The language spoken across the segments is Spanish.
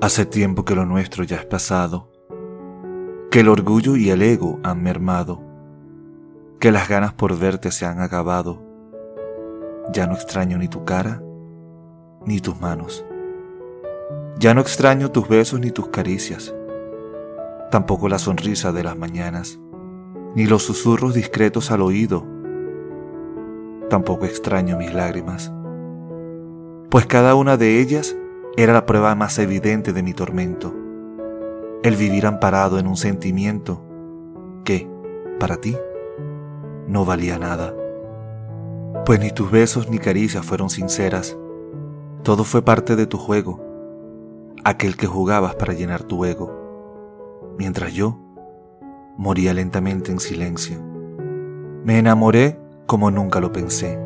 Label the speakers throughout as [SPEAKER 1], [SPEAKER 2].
[SPEAKER 1] Hace tiempo que lo nuestro ya es pasado, que el orgullo y el ego han mermado, que las ganas por verte se han acabado. Ya no extraño ni tu cara, ni tus manos. Ya no extraño tus besos ni tus caricias, tampoco la sonrisa de las mañanas, ni los susurros discretos al oído. Tampoco extraño mis lágrimas, pues cada una de ellas era la prueba más evidente de mi tormento, el vivir amparado en un sentimiento que, para ti, no valía nada. Pues ni tus besos ni caricias fueron sinceras, todo fue parte de tu juego, aquel que jugabas para llenar tu ego, mientras yo moría lentamente en silencio. Me enamoré como nunca lo pensé,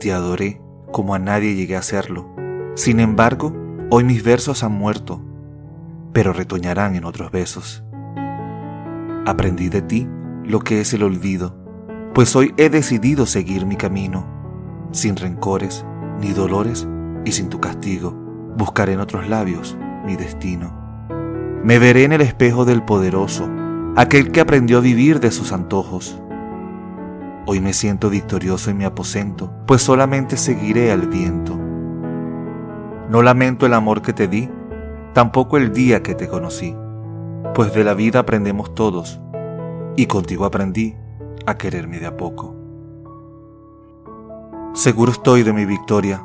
[SPEAKER 1] te adoré como a nadie llegué a hacerlo sin embargo, hoy mis versos han muerto, pero retoñarán en otros besos. Aprendí de ti lo que es el olvido, pues hoy he decidido seguir mi camino, sin rencores ni dolores y sin tu castigo. Buscaré en otros labios mi destino. Me veré en el espejo del poderoso, aquel que aprendió a vivir de sus antojos. Hoy me siento victorioso en mi aposento, pues solamente seguiré al viento no lamento el amor que te di, tampoco el día que te conocí, pues de la vida aprendemos todos, y contigo aprendí a quererme de a poco. Seguro estoy de mi victoria,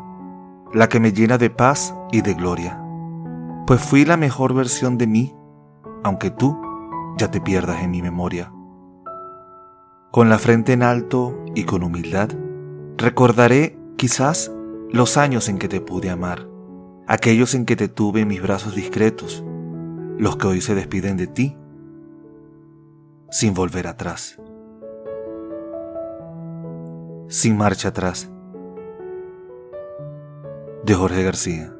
[SPEAKER 1] la que me llena de paz y de gloria, pues fui la mejor versión de mí, aunque tú ya te pierdas en mi memoria. Con la frente en alto y con humildad, recordaré quizás los años en que te pude amar aquellos en que te tuve en mis brazos discretos, los que hoy se despiden de ti, sin volver atrás, sin marcha atrás. De Jorge García.